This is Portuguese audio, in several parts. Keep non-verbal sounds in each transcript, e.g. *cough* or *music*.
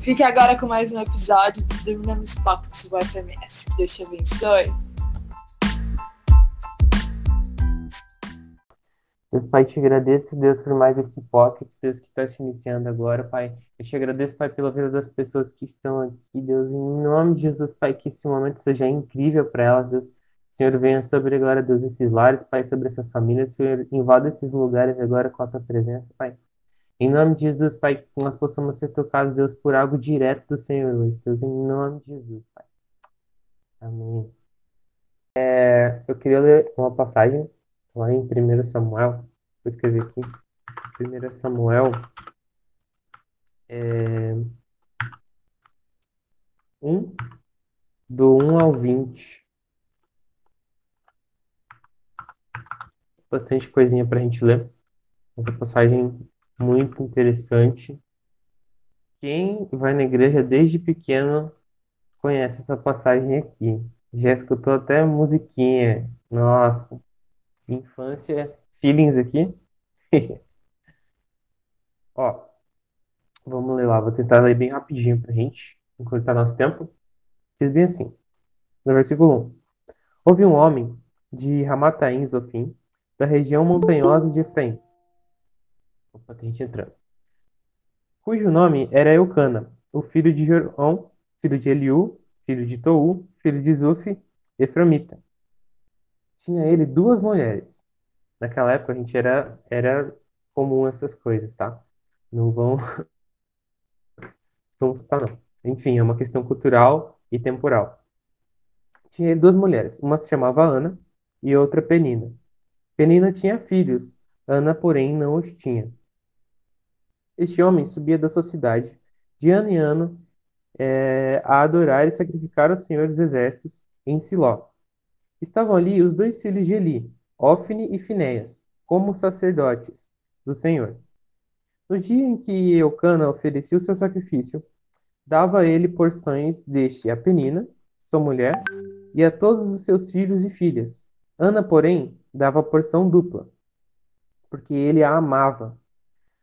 Fique agora com mais um episódio do Dormindo nos Pockets do FMS. Que Deus te abençoe. Deus, Pai, te agradeço, Deus, por mais esse pocket, Deus, que está se iniciando agora, Pai. Eu te agradeço, Pai, pela vida das pessoas que estão aqui, Deus, em nome de Jesus, Pai, que esse momento seja incrível para elas, Deus. Senhor, venha sobre, glória a Deus, esses lares, Pai, sobre essas famílias. Senhor, invada esses lugares agora com a tua presença, Pai. Em nome de Jesus, Pai, que nós possamos ser tocados, Deus, por algo direto do Senhor hoje, Deus, em nome de Jesus, Pai. Amém. É, eu queria ler uma passagem lá em 1 Samuel, vou escrever aqui. 1 Samuel é, 1, do 1 ao 20. Bastante coisinha para a gente ler. Essa passagem muito interessante. Quem vai na igreja desde pequeno conhece essa passagem aqui. Já escutou até musiquinha. Nossa, infância, feelings aqui. *laughs* Ó, vamos ler lá. Vou tentar ler bem rapidinho pra gente, encurtar nosso tempo. Fiz bem assim. No versículo 1. Houve um homem de Ramataim Zofim, da região montanhosa de Efraim. Opa, tem gente entrando. Cujo nome era Eucana, o filho de Jorão, filho de Eliú, filho de Tou, filho de Zuf, Eframita. Tinha ele duas mulheres. Naquela época a gente era, era comum essas coisas, tá? Não vão. Vamos citar, não. Enfim, é uma questão cultural e temporal. Tinha ele duas mulheres. Uma se chamava Ana e outra Penina. Penina tinha filhos, Ana, porém, não os tinha. Este homem subia da sua cidade, de ano em ano, é, a adorar e sacrificar ao Senhor dos Exércitos em Siló. Estavam ali os dois filhos de Eli, Ofne e Finéias, como sacerdotes do Senhor. No dia em que Eucana oferecia o seu sacrifício, dava ele porções deste a Penina, sua mulher, e a todos os seus filhos e filhas. Ana, porém, dava porção dupla, porque ele a amava.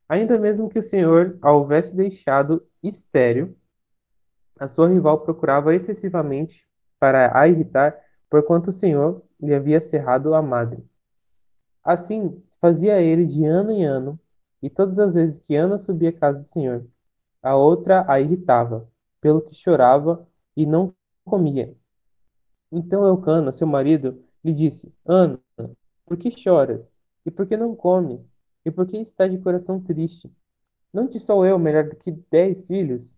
Ainda mesmo que o Senhor a houvesse deixado estéril, a sua rival procurava excessivamente para a irritar porquanto o Senhor lhe havia cerrado a madre. Assim, fazia ele de ano em ano, e todas as vezes que Ana subia à casa do Senhor, a outra a irritava, pelo que chorava e não comia. Então Eucana, seu marido, lhe disse: Ana, por que choras? E por que não comes? E por que estás de coração triste? Não te sou eu melhor do que dez filhos?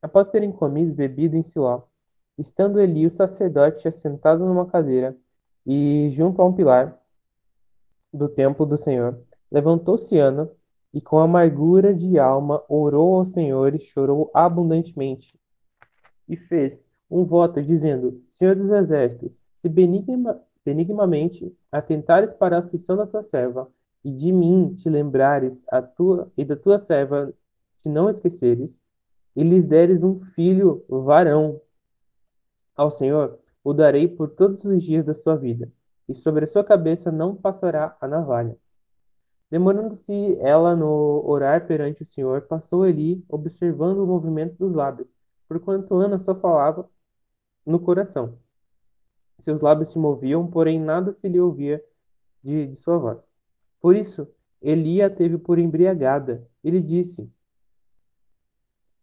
Após terem comido e bebido em Siló, Estando Eli, o sacerdote, assentado numa cadeira e junto a um pilar do templo do Senhor, levantou-se Ana e, com amargura de alma, orou ao Senhor e chorou abundantemente. E fez um voto, dizendo: Senhor dos exércitos, se benigna, benignamente atentares para a aflição da tua serva, e de mim te lembrares a tua e da tua serva te não esqueceres, e lhes deres um filho varão, ao Senhor o darei por todos os dias da sua vida, e sobre a sua cabeça não passará a navalha. Demorando-se ela no orar perante o Senhor, passou Eli, observando o movimento dos lábios, porquanto Ana só falava no coração. Seus lábios se moviam, porém nada se lhe ouvia de, de sua voz. Por isso, Eli a teve por embriagada. Ele disse: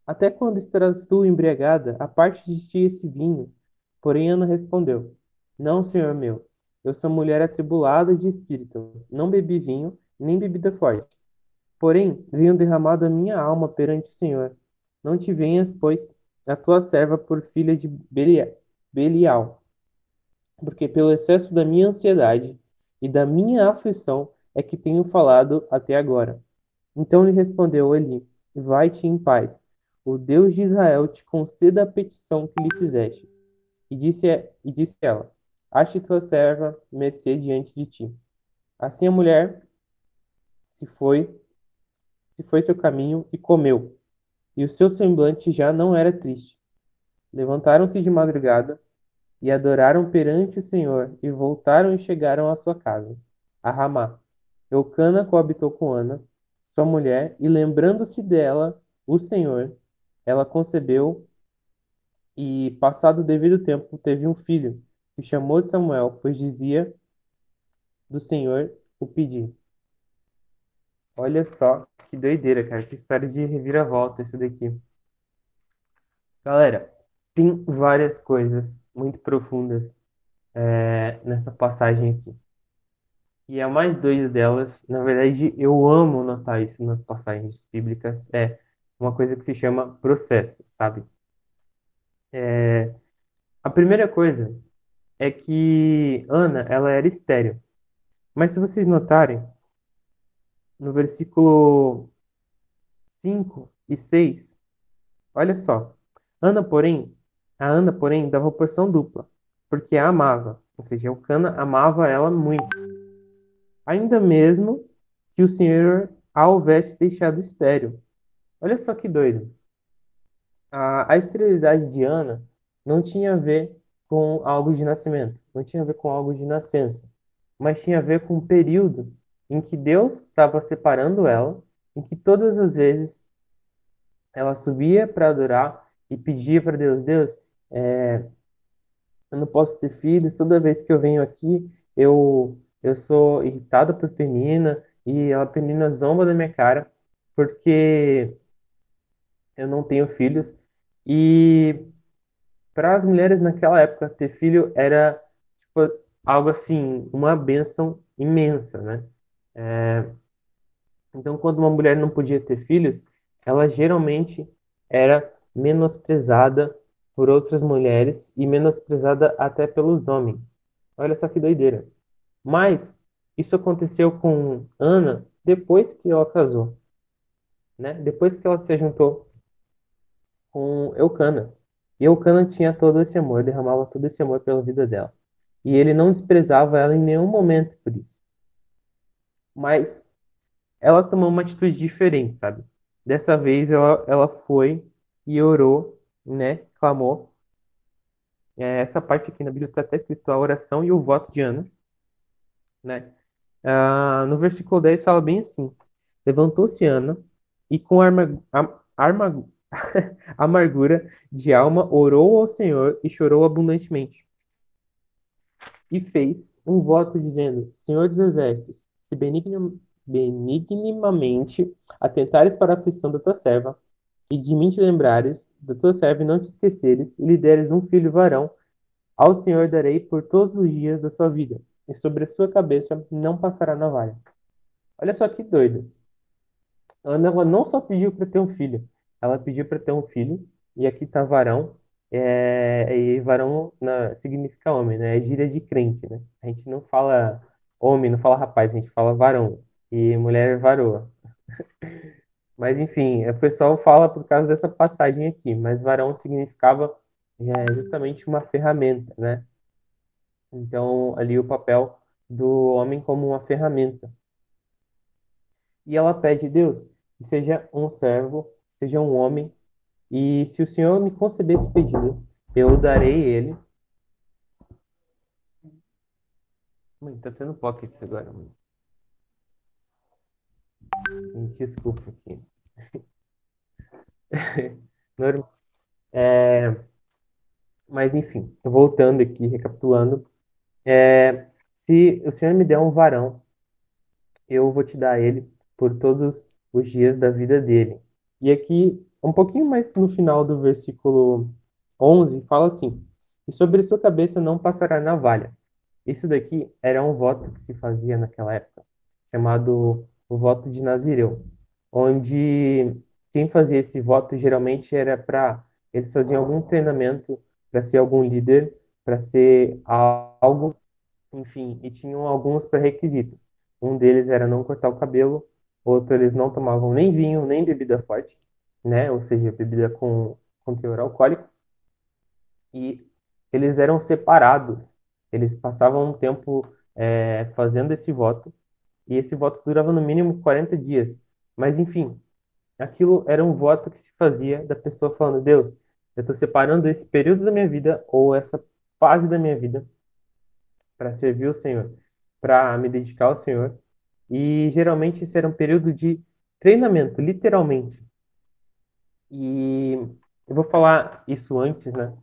Até quando estarás tu embriagada? A parte de ti esse vinho. Porém Ana respondeu: Não, senhor meu, eu sou mulher atribulada de espírito, não bebi vinho, nem bebida forte. Porém, venho derramado a minha alma perante o Senhor. Não te venhas, pois, a tua serva por filha de Belial. Porque pelo excesso da minha ansiedade e da minha aflição é que tenho falado até agora. Então lhe respondeu Eli: Vai-te em paz. O Deus de Israel te conceda a petição que lhe fizeste. E disse, e disse ela: Ache tua serva mercê diante de ti. Assim a mulher se foi, se foi seu caminho e comeu, e o seu semblante já não era triste. Levantaram-se de madrugada e adoraram perante o Senhor, e voltaram e chegaram à sua casa, a Ramá. Eucana coabitou com Ana, sua mulher, e lembrando-se dela, o Senhor, ela concebeu e, passado o devido tempo, teve um filho, que chamou de Samuel, pois dizia do Senhor o pedir. Olha só que doideira, cara. Que história de reviravolta isso daqui. Galera, tem várias coisas muito profundas é, nessa passagem aqui. E a mais doida delas, na verdade, eu amo notar isso nas passagens bíblicas, é uma coisa que se chama processo, sabe? É, a primeira coisa é que Ana, ela era estéril. Mas se vocês notarem, no versículo 5 e 6, olha só. Ana, porém, a Ana, porém, dava porção dupla, porque a amava. Ou seja, o Cana amava ela muito. Ainda mesmo que o Senhor a houvesse deixado estéril. Olha só que doido. A, a esterilidade de Ana não tinha a ver com algo de nascimento, não tinha a ver com algo de nascença, mas tinha a ver com o período em que Deus estava separando ela, em que todas as vezes ela subia para adorar e pedia para Deus, Deus, é, eu não posso ter filhos, toda vez que eu venho aqui, eu, eu sou irritada por Penina, e a Penina zomba da minha cara, porque eu não tenho filhos. E para as mulheres naquela época, ter filho era tipo, algo assim, uma benção imensa, né? É, então, quando uma mulher não podia ter filhos, ela geralmente era menosprezada por outras mulheres e menosprezada até pelos homens. Olha só que doideira. Mas isso aconteceu com Ana depois que ela casou, né? Depois que ela se juntou com Eucana. E Eucana tinha todo esse amor, derramava todo esse amor pela vida dela. E ele não desprezava ela em nenhum momento por isso. Mas ela tomou uma atitude diferente, sabe? Dessa vez ela, ela foi e orou, né? Clamou. É, essa parte aqui na Bíblia está até escrito a oração e o voto de Ana, né? Ah, no versículo 10 fala bem assim: Levantou-se Ana e com arma, arma, *laughs* amargura de alma orou ao Senhor e chorou abundantemente. E fez um voto dizendo: Senhor dos exércitos, se benignamente atentares para a aflição da tua serva, e de mim te lembrares da tua serva e não te esqueceres, e lhe deres um filho varão, ao Senhor darei por todos os dias da sua vida, e sobre sua cabeça não passará navalha. Olha só que doido. Ana ela não só pediu para ter um filho, ela pediu para ter um filho, e aqui está varão, é, e varão na, significa homem, né? É gíria de crente, né? A gente não fala homem, não fala rapaz, a gente fala varão. E mulher é varoa. *laughs* Mas enfim, o pessoal fala por causa dessa passagem aqui, mas varão significava é, justamente uma ferramenta, né? Então, ali o papel do homem como uma ferramenta. E ela pede, Deus, que seja um servo, seja um homem, e se o Senhor me conceber esse pedido, eu darei ele Mãe, tá tendo pockets agora, mãe. Desculpa aqui. *laughs* Normal. É, mas enfim, voltando aqui, recapitulando. É, se o Senhor me der um varão, eu vou te dar ele por todos os dias da vida dele. E aqui, um pouquinho mais no final do versículo 11, fala assim: E sobre sua cabeça não passará navalha, isso daqui era um voto que se fazia naquela época, chamado o voto de Nazireu, onde quem fazia esse voto geralmente era para eles faziam algum treinamento para ser algum líder, para ser algo, enfim, e tinham alguns pré-requisitos. Um deles era não cortar o cabelo, outro eles não tomavam nem vinho, nem bebida forte, né? Ou seja, bebida com, com teor alcoólico. E eles eram separados eles passavam um tempo é, fazendo esse voto, e esse voto durava no mínimo 40 dias. Mas, enfim, aquilo era um voto que se fazia da pessoa falando: Deus, eu estou separando esse período da minha vida, ou essa fase da minha vida, para servir o Senhor, para me dedicar ao Senhor. E geralmente esse era um período de treinamento, literalmente. E eu vou falar isso antes, né?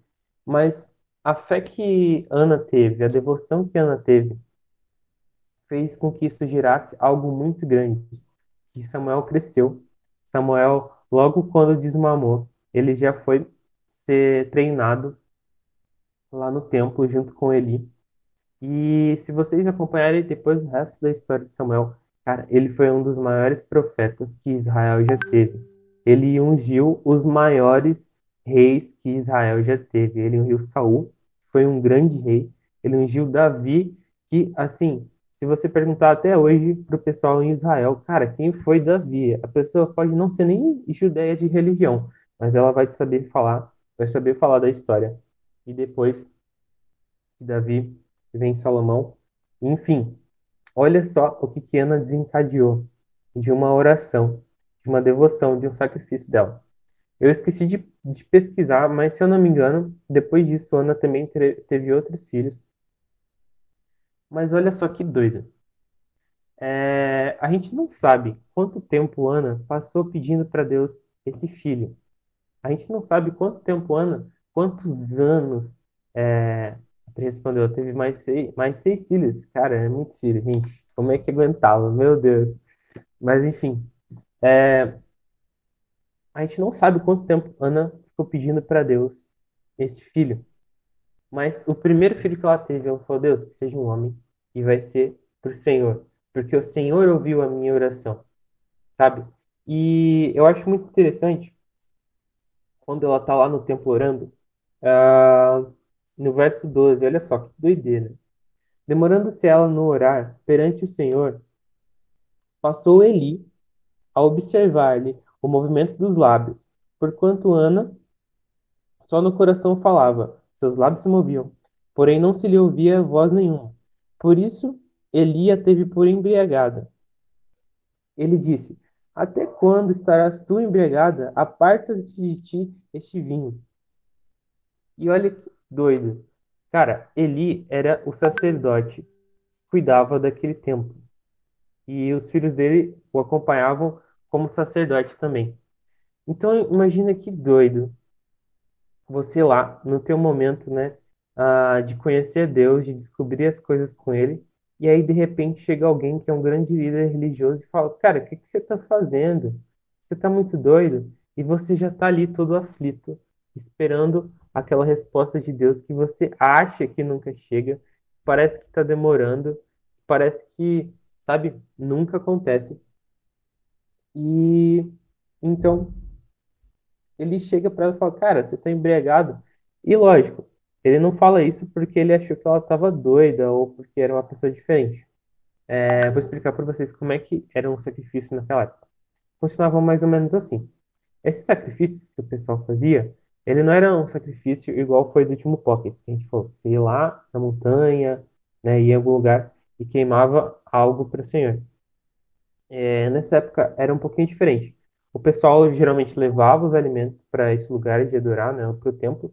Mas a fé que Ana teve, a devoção que Ana teve, fez com que isso gerasse algo muito grande. Que Samuel cresceu. Samuel, logo quando desmamou, ele já foi ser treinado lá no templo junto com Eli. E se vocês acompanharem depois o resto da história de Samuel, cara, ele foi um dos maiores profetas que Israel já teve. Ele ungiu os maiores reis que Israel já teve. Ele ungiu Saul, foi um grande rei. Ele ungiu Davi, que assim, se você perguntar até hoje pro pessoal em Israel, cara, quem foi Davi? A pessoa pode não ser nem judeia de religião, mas ela vai saber falar, vai saber falar da história. E depois de Davi vem Salomão. Enfim, olha só o que que Ana desencadeou de uma oração, de uma devoção, de um sacrifício dela. Eu esqueci de, de pesquisar, mas se eu não me engano, depois disso, Ana também teve outros filhos. Mas olha só que doido. É, a gente não sabe quanto tempo Ana passou pedindo para Deus esse filho. A gente não sabe quanto tempo Ana, quantos anos. É, respondeu, teve mais seis, mais seis filhos. Cara, é muito filho, gente. Como é que aguentava? Meu Deus. Mas enfim, é, a gente não sabe quanto tempo Ana ficou pedindo para Deus esse filho. Mas o primeiro filho que ela teve, ela falou, Deus, que seja um homem e vai ser pro Senhor, porque o Senhor ouviu a minha oração, sabe? E eu acho muito interessante quando ela tá lá no templo orando, ah, no verso 12, olha só que doideira. Demorando-se ela no orar perante o Senhor, passou Eli a observar-lhe o movimento dos lábios, porquanto Ana só no coração falava, seus lábios se moviam, porém não se lhe ouvia voz nenhuma. Por isso Eli a teve por embriagada. Ele disse: Até quando estarás tu embriagada? Aparta-te de ti este vinho. E olha que doido. Cara, Eli era o sacerdote cuidava daquele templo. E os filhos dele o acompanhavam como sacerdote também. Então imagina que doido você lá no teu momento, né, ah, de conhecer Deus, de descobrir as coisas com Ele, e aí de repente chega alguém que é um grande líder religioso e fala, cara, o que que você está fazendo? Você está muito doido? E você já está ali todo aflito, esperando aquela resposta de Deus que você acha que nunca chega, parece que está demorando, parece que, sabe, nunca acontece. E então ele chega para ela e fala, cara, você tá embriagado. E lógico, ele não fala isso porque ele achou que ela estava doida ou porque era uma pessoa diferente. É, vou explicar para vocês como é que era um sacrifício naquela época. Funcionava mais ou menos assim. Esses sacrifícios que o pessoal fazia, ele não era um sacrifício igual foi do último Pocket, que a gente falou. Você ia lá na montanha, né, ia em algum lugar e queimava algo para o Senhor. É, nessa época era um pouquinho diferente. O pessoal geralmente levava os alimentos para esse lugar de adorar, né, para o templo,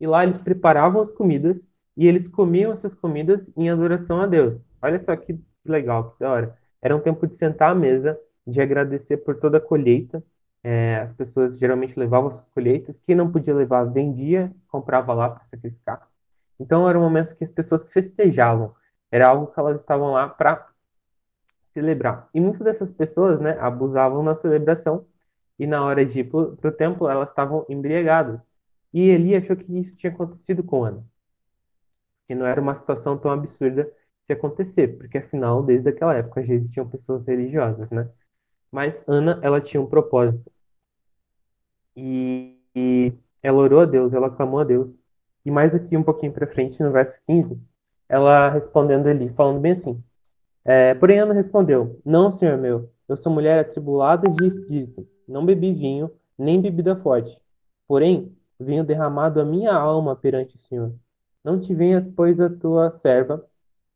e lá eles preparavam as comidas e eles comiam essas comidas em adoração a Deus. Olha só que legal, que da hora. Era um tempo de sentar à mesa, de agradecer por toda a colheita. É, as pessoas geralmente levavam suas colheitas. Quem não podia levar, vendia, comprava lá para sacrificar. Então era um momento que as pessoas festejavam. Era algo que elas estavam lá para celebrar. E muitas dessas pessoas, né, abusavam na celebração e na hora de ir para o templo, elas estavam embriagadas. E Eli achou que isso tinha acontecido com Ana, que não era uma situação tão absurda de acontecer, porque afinal, desde aquela época já existiam pessoas religiosas, né? Mas Ana, ela tinha um propósito. E, e ela orou a Deus, ela clamou a Deus. E mais aqui um pouquinho para frente, no verso 15, ela respondendo Eli, falando bem assim: é, porém, Ana respondeu: Não, senhor meu, eu sou mulher atribulada de espírito. Não bebi vinho, nem bebida forte. Porém, venho derramado a minha alma perante o Senhor. Não te venhas, pois, a tua serva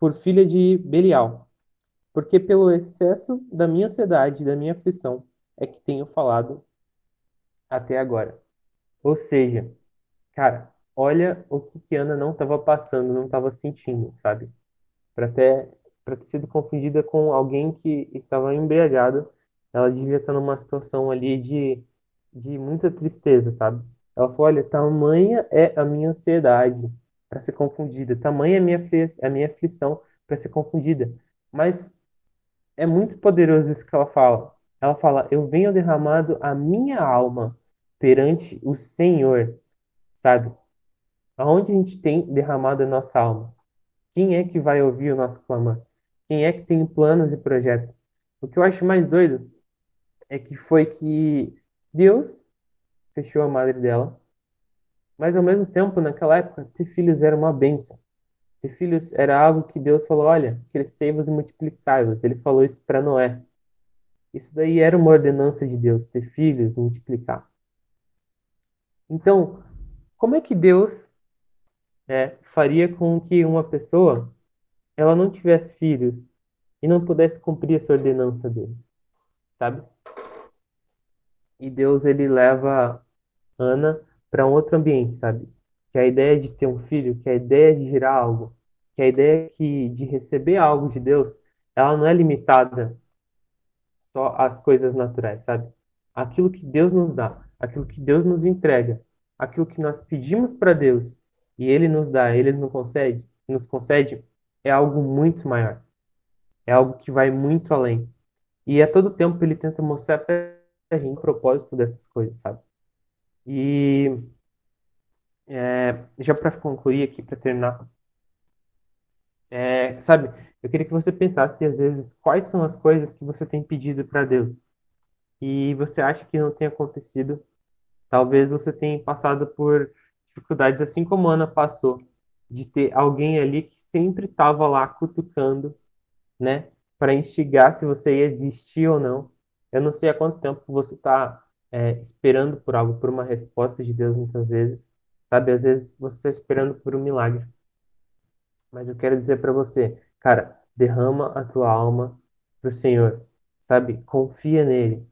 por filha de Belial, porque pelo excesso da minha ansiedade e da minha aflição é que tenho falado até agora. Ou seja, cara, olha o que que Ana não estava passando, não estava sentindo, sabe? para ter, para ter sido confundida com alguém que estava embriagado, ela devia estar numa situação ali de de muita tristeza, sabe? Ela falou: olha, tamanha é a minha ansiedade para ser confundida, tamanha é a minha, a minha aflição para ser confundida. Mas é muito poderoso isso que ela fala. Ela fala: eu venho derramado a minha alma perante o Senhor, sabe? Aonde a gente tem derramado a nossa alma? Quem é que vai ouvir o nosso clamor? Quem é que tem planos e projetos? O que eu acho mais doido é que foi que Deus fechou a madre dela, mas ao mesmo tempo, naquela época, ter filhos era uma bênção. Ter filhos era algo que Deus falou: olha, crescei-vos e multiplicai-vos. Ele falou isso para Noé. Isso daí era uma ordenança de Deus, ter filhos multiplicar. Então, como é que Deus é, faria com que uma pessoa ela não tivesse filhos e não pudesse cumprir essa ordenança dele, sabe? E Deus ele leva Ana para um outro ambiente, sabe? Que a ideia de ter um filho, que a ideia de gerar algo, que a ideia que de receber algo de Deus, ela não é limitada só às coisas naturais, sabe? Aquilo que Deus nos dá, aquilo que Deus nos entrega, aquilo que nós pedimos para Deus e Ele nos dá, Ele nos concede, nos concede, é algo muito maior. É algo que vai muito além. E a todo tempo Ele tenta mostrar para a gente o propósito dessas coisas, sabe? E é, já para concluir aqui, para terminar, é, sabe, eu queria que você pensasse às vezes quais são as coisas que você tem pedido para Deus e você acha que não tem acontecido. Talvez você tenha passado por dificuldades assim como a Ana passou, de ter alguém ali que sempre estava lá cutucando, né, para instigar se você ia desistir ou não. Eu não sei há quanto tempo você está é, esperando por algo, por uma resposta de Deus muitas vezes, sabe? Às vezes você está esperando por um milagre. Mas eu quero dizer para você, cara, derrama a tua alma pro Senhor, sabe? Confia nele,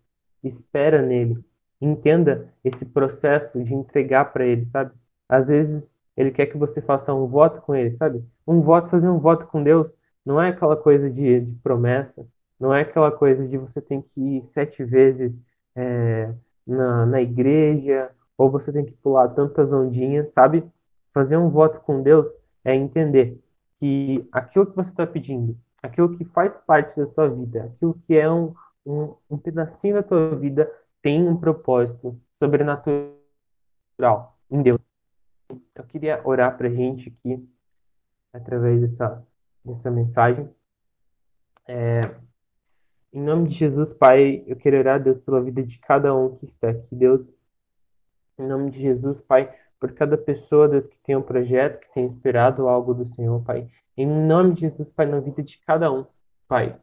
espera nele, entenda esse processo de entregar para ele, sabe? Às vezes ele quer que você faça um voto com ele, sabe? Um voto, fazer um voto com Deus, não é aquela coisa de, de promessa, não é aquela coisa de você tem que ir sete vezes é, na, na igreja, ou você tem que pular tantas ondinhas, sabe? Fazer um voto com Deus é entender que aquilo que você está pedindo, aquilo que faz parte da tua vida, aquilo que é um, um, um pedacinho da tua vida, tem um propósito sobrenatural em Deus. Eu queria orar para a gente aqui, através dessa, dessa mensagem. É, em nome de Jesus, Pai, eu quero orar, Deus, pela vida de cada um que está aqui, Deus. Em nome de Jesus, Pai, por cada pessoa, Deus, que tem um projeto, que tem esperado algo do Senhor, Pai. Em nome de Jesus, Pai, na vida de cada um, Pai.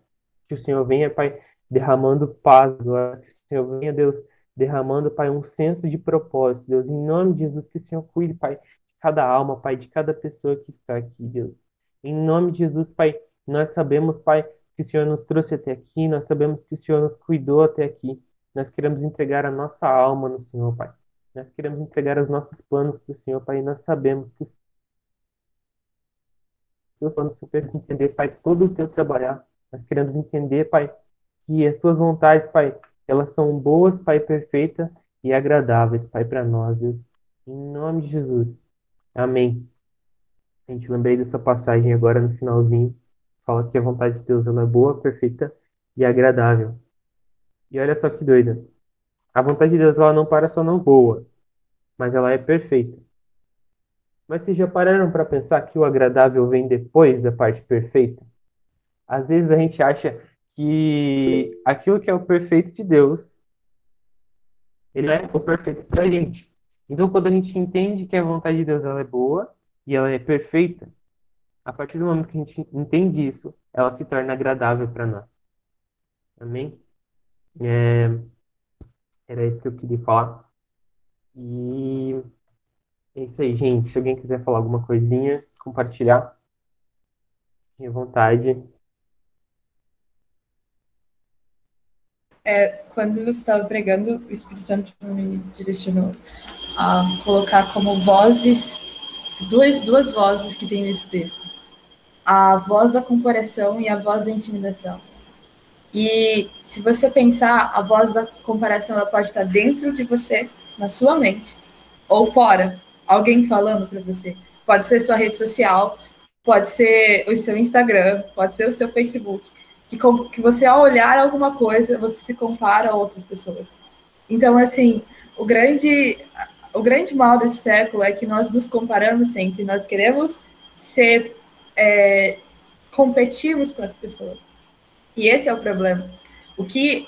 Que o Senhor venha, Pai, derramando paz. Que o Senhor venha, Deus, derramando, Pai, um senso de propósito, Deus. Em nome de Jesus, que o Senhor cuide, Pai, de cada alma, Pai, de cada pessoa que está aqui, Deus. Em nome de Jesus, Pai, nós sabemos, Pai, que o Senhor nos trouxe até aqui, nós sabemos que o Senhor nos cuidou até aqui. Nós queremos entregar a nossa alma no Senhor, Pai. Nós queremos entregar os nossos planos para o Senhor, Pai, e nós sabemos que os teus planos perfeitos entender, Pai, todo o teu trabalhar. Nós queremos entender, Pai, que as tuas vontades, Pai, elas são boas, Pai, perfeitas e agradáveis, Pai, para nós, Deus. Em nome de Jesus. Amém. A gente lembrei dessa passagem agora no finalzinho. Fala que a vontade de Deus é boa, perfeita e agradável. E olha só que doida. A vontade de Deus ela não para só não boa, mas ela é perfeita. Mas vocês já pararam para pensar que o agradável vem depois da parte perfeita? Às vezes a gente acha que aquilo que é o perfeito de Deus, ele é o perfeito para gente. Então, quando a gente entende que a vontade de Deus ela é boa e ela é perfeita, a partir do momento que a gente entende isso, ela se torna agradável para nós. Amém? É... Era isso que eu queria falar. E é isso aí, gente. Se alguém quiser falar alguma coisinha, compartilhar, fique à vontade. É, quando você estava pregando, o Espírito Santo me direcionou a colocar como vozes, duas, duas vozes que tem nesse texto. A voz da comparação e a voz da intimidação. E se você pensar, a voz da comparação ela pode estar dentro de você, na sua mente, ou fora, alguém falando para você. Pode ser sua rede social, pode ser o seu Instagram, pode ser o seu Facebook. Que, que você, ao olhar alguma coisa, você se compara a outras pessoas. Então, assim, o grande, o grande mal desse século é que nós nos comparamos sempre. Nós queremos ser. É, competirmos com as pessoas. E esse é o problema. O que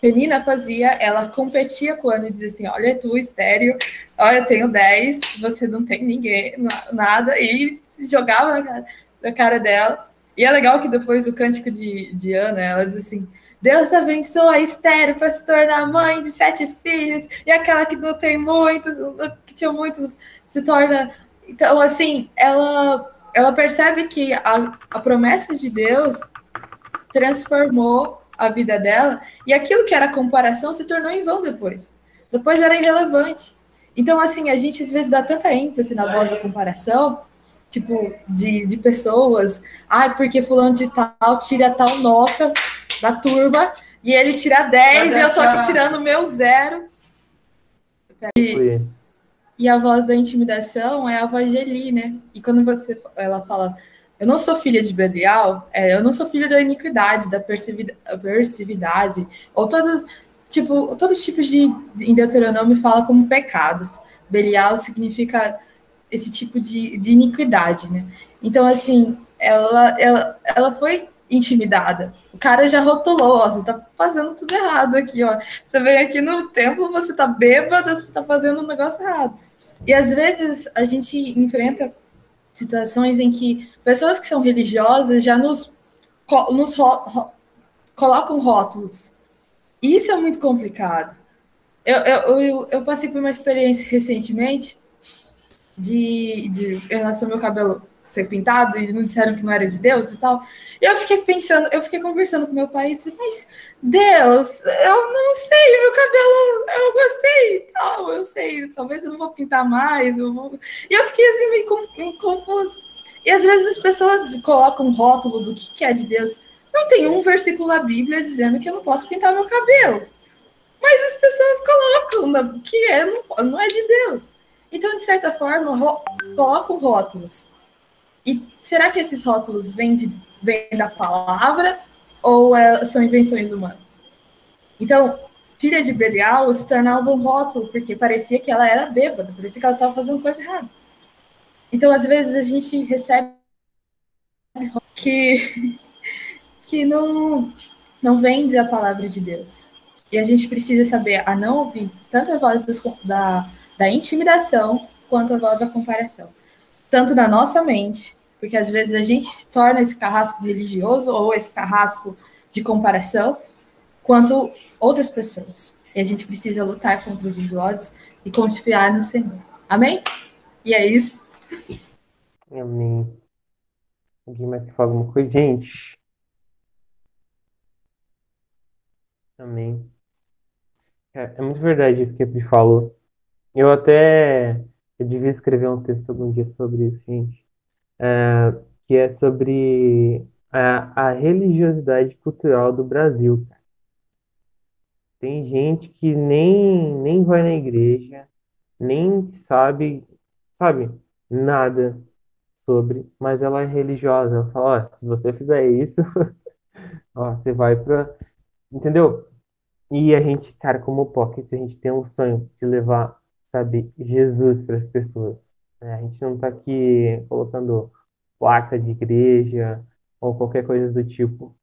Penina fazia, ela competia com o Ana e dizia assim: Olha, tu estéreo, olha, eu tenho 10, você não tem ninguém, nada, e jogava na cara, na cara dela. E é legal que depois o cântico de, de Ana, ela diz assim: Deus abençoa a estéreo para se tornar mãe de sete filhos, e aquela que não tem muito, que tinha muitos, se torna. Então, assim, ela, ela percebe que a, a promessa de Deus transformou a vida dela, e aquilo que era comparação se tornou em vão depois. Depois era irrelevante. Então, assim, a gente às vezes dá tanta ênfase na voz da comparação, tipo, de, de pessoas, ai, ah, porque fulano de tal tira tal nota da turma, e ele tira 10 e eu tô aqui tirando o meu zero. E, e a voz da intimidação é a voz de Eli, né? E quando você ela fala eu não sou filha de Belial, é, eu não sou filha da iniquidade, da persividade, ou todos, tipo, todos os tipos de, em Deuteronômio fala como pecados. Belial significa esse tipo de, de iniquidade, né? Então, assim, ela, ela, ela foi intimidada. O cara já rotulou, ó, você tá fazendo tudo errado aqui, ó. Você vem aqui no templo, você tá bêbada, você tá fazendo um negócio errado. E às vezes a gente enfrenta situações em que pessoas que são religiosas já nos, nos ro, ro, colocam rótulos. E isso é muito complicado. Eu, eu, eu, eu, passei por uma experiência recentemente de, de em relação meu cabelo ser pintado e não disseram que não era de Deus e tal. E eu fiquei pensando, eu fiquei conversando com meu pai e disse, mas Deus, eu não sei, meu cabelo, eu gostei e tal, eu sei, talvez eu não vou pintar mais. Eu vou... E eu fiquei assim meio, confuso. E às vezes as pessoas colocam um rótulo do que, é de Deus. Não tem um versículo na Bíblia dizendo que eu não posso pintar meu cabelo. Mas as pessoas colocam que é, não é de Deus. Então, de certa forma, colocam rótulos. E será que esses rótulos vêm, de, vêm da palavra ou é, são invenções humanas? Então, filha de Belial se tornava um rótulo, porque parecia que ela era bêbada, parecia que ela estava fazendo coisa errada. Então, às vezes, a gente recebe que, *laughs* que não, não vende a palavra de Deus. E a gente precisa saber a não ouvir tanto a voz da, da intimidação quanto a voz da comparação tanto na nossa mente, porque às vezes a gente se torna esse carrasco religioso ou esse carrasco de comparação, quanto outras pessoas. E a gente precisa lutar contra os vozes e confiar no Senhor. Amém? E é isso. Amém. Alguém mais que fala alguma coisa? Gente. Amém. É, é muito verdade isso que ele falou. Eu até eu devia escrever um texto algum dia sobre isso, gente. É, que é sobre a, a religiosidade cultural do Brasil. Tem gente que nem, nem vai na igreja, nem sabe, sabe, nada sobre, mas ela é religiosa. Ela fala, ó, se você fizer isso, *laughs* ó, você vai pra. Entendeu? E a gente, cara, como Pockets, a gente tem um sonho de levar sabe, Jesus para as pessoas. É, a gente não está aqui colocando placa de igreja ou qualquer coisa do tipo.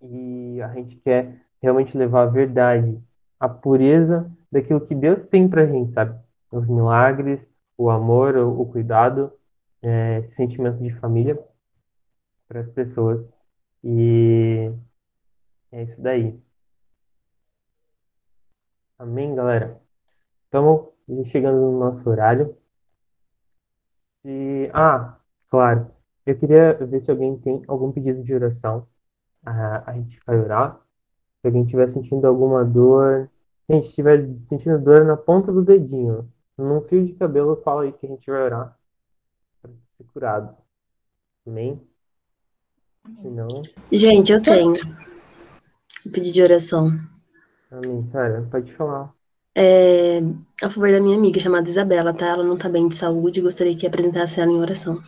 E a gente quer realmente levar a verdade, a pureza daquilo que Deus tem para a gente, sabe? Os milagres, o amor, o, cuidado, é, esse sentimento de família para as pessoas. E é isso daí. Amém, galera? Chegando no nosso horário. E, ah, claro, eu queria ver se alguém tem algum pedido de oração. Ah, a gente vai orar. Se alguém estiver sentindo alguma dor, gente, estiver sentindo dor na ponta do dedinho, num fio de cabelo, fala aí que a gente vai orar para ser curado. Amém? Se não... Gente, eu tenho. Pedir de oração. Amém. Sara, pode falar. É, a favor da minha amiga chamada Isabela, tá? Ela não tá bem de saúde, gostaria que apresentasse ela em oração.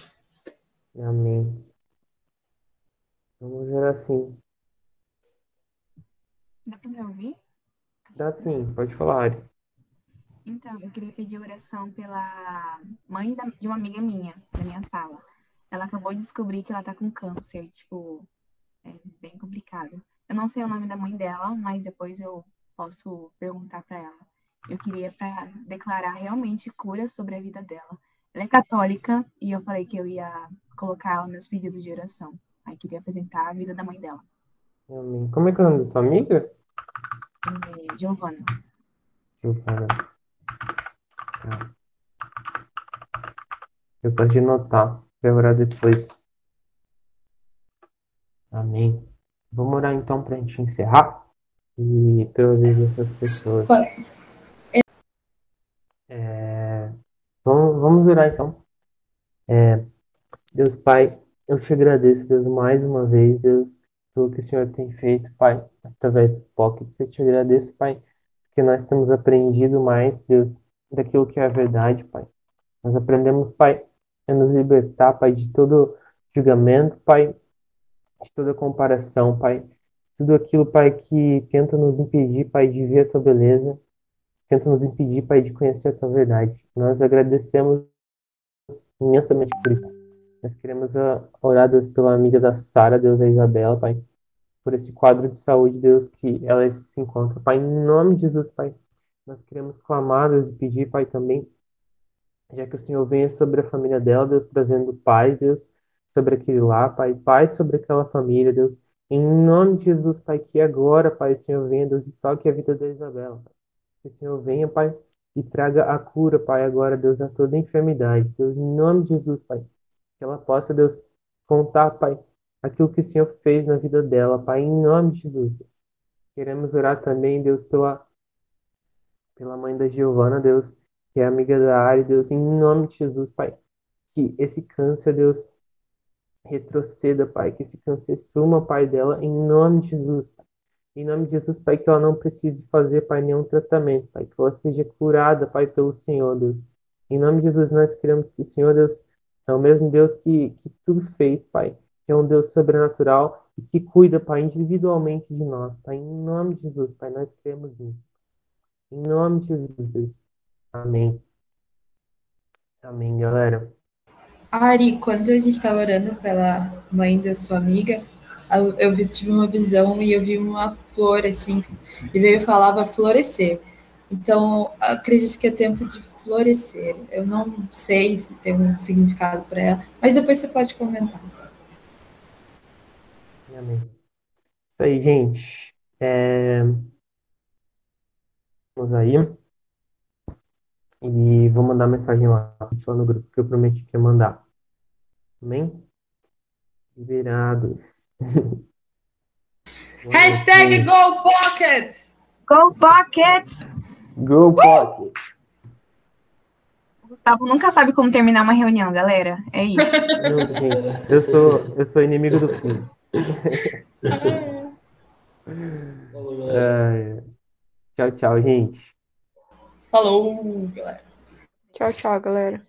Amém. Vamos ver assim. Dá pra me ouvir? Dá sim, pode falar, Ari. Então, eu queria pedir oração pela mãe da- de uma amiga minha, da minha sala. Ela acabou de descobrir que ela tá com câncer, tipo, é bem complicado. Eu não sei o nome da mãe dela, mas depois eu posso perguntar pra ela. Eu queria para declarar realmente cura sobre a vida dela. Ela é católica e eu falei que eu ia colocar ela nos meus pedidos de oração. Aí queria apresentar a vida da mãe dela, Amém. Como é que é o nome da sua amiga? é, Giovana. Giovana. Tá. Eu gosto de notar, vai orar depois. Amém. Vamos orar então para a gente encerrar e ver essas pessoas. É, vamos, orar então. É, Deus Pai, eu te agradeço, Deus, mais uma vez, Deus, pelo que o Senhor tem feito, Pai, através dos pockets. Eu te agradeço, Pai, porque nós temos aprendido mais, Deus, daquilo que é a verdade, Pai. Nós aprendemos, Pai, a nos libertar, Pai, de todo julgamento, Pai, de toda comparação, Pai. Tudo aquilo, Pai, que tenta nos impedir, Pai, de ver a Tua beleza, tenta nos impedir, Pai, de conhecer a Tua verdade. Nós agradecemos imensamente por isso. Nós queremos ah, orar, Deus, pela amiga da Sara, Deus, a Isabela, Pai, por esse quadro de saúde, Deus, que ela se encontra. Pai, em nome de Jesus, Pai, nós queremos clamar, Deus, e pedir, Pai, também, já que o Senhor venha sobre a família dela, Deus, trazendo paz, Deus, sobre aquele lá, Pai, paz sobre aquela família, Deus, em nome de Jesus, Pai, que agora, Pai, o Senhor venha, Deus, e toque a vida da Isabela, Pai. Que o Senhor venha, Pai, e traga a cura, Pai, agora, Deus, a toda enfermidade. Deus, em nome de Jesus, Pai, que ela possa, Deus, contar, Pai, aquilo que o Senhor fez na vida dela, Pai, em nome de Jesus. Queremos orar também, Deus, pela, pela mãe da Giovana, Deus, que é amiga da Ari, Deus, em nome de Jesus, Pai, que esse câncer, Deus, retroceda, Pai, que esse câncer suma, Pai, dela, em nome de Jesus. Em nome de Jesus, Pai, que ela não precise fazer, Pai, nenhum tratamento, Pai, que ela seja curada, Pai, pelo Senhor, Deus. Em nome de Jesus, nós queremos que o Senhor, Deus, é o mesmo Deus que, que tudo fez, Pai, que é um Deus sobrenatural e que cuida, Pai, individualmente de nós, Pai. Em nome de Jesus, Pai, nós cremos nisso. Em nome de Jesus, Deus. Amém. Amém, galera. Ari, quando a gente estava orando pela mãe da sua amiga, eu, vi- tive uma visão e eu vi uma flor assim, e veio falava florescer. Então, acredito que é tempo de florescer. Eu não sei se tem um significado para ela, mas depois você pode comentar. Amém. Isso aí, gente. É... Vamos aí. E vou mandar mensagem lá, lá no grupo que eu prometi que ia mandar. Amém? Liberados. *laughs* Hashtag Go Pockets! Go Pockets! Go Pocket! O Gustavo nunca sabe como terminar uma reunião, galera. É isso. *laughs* Eu sou, eu sou inimigo do fim. É, Tchau, tchau, gente. Falou, galera. Tchau, tchau, galera.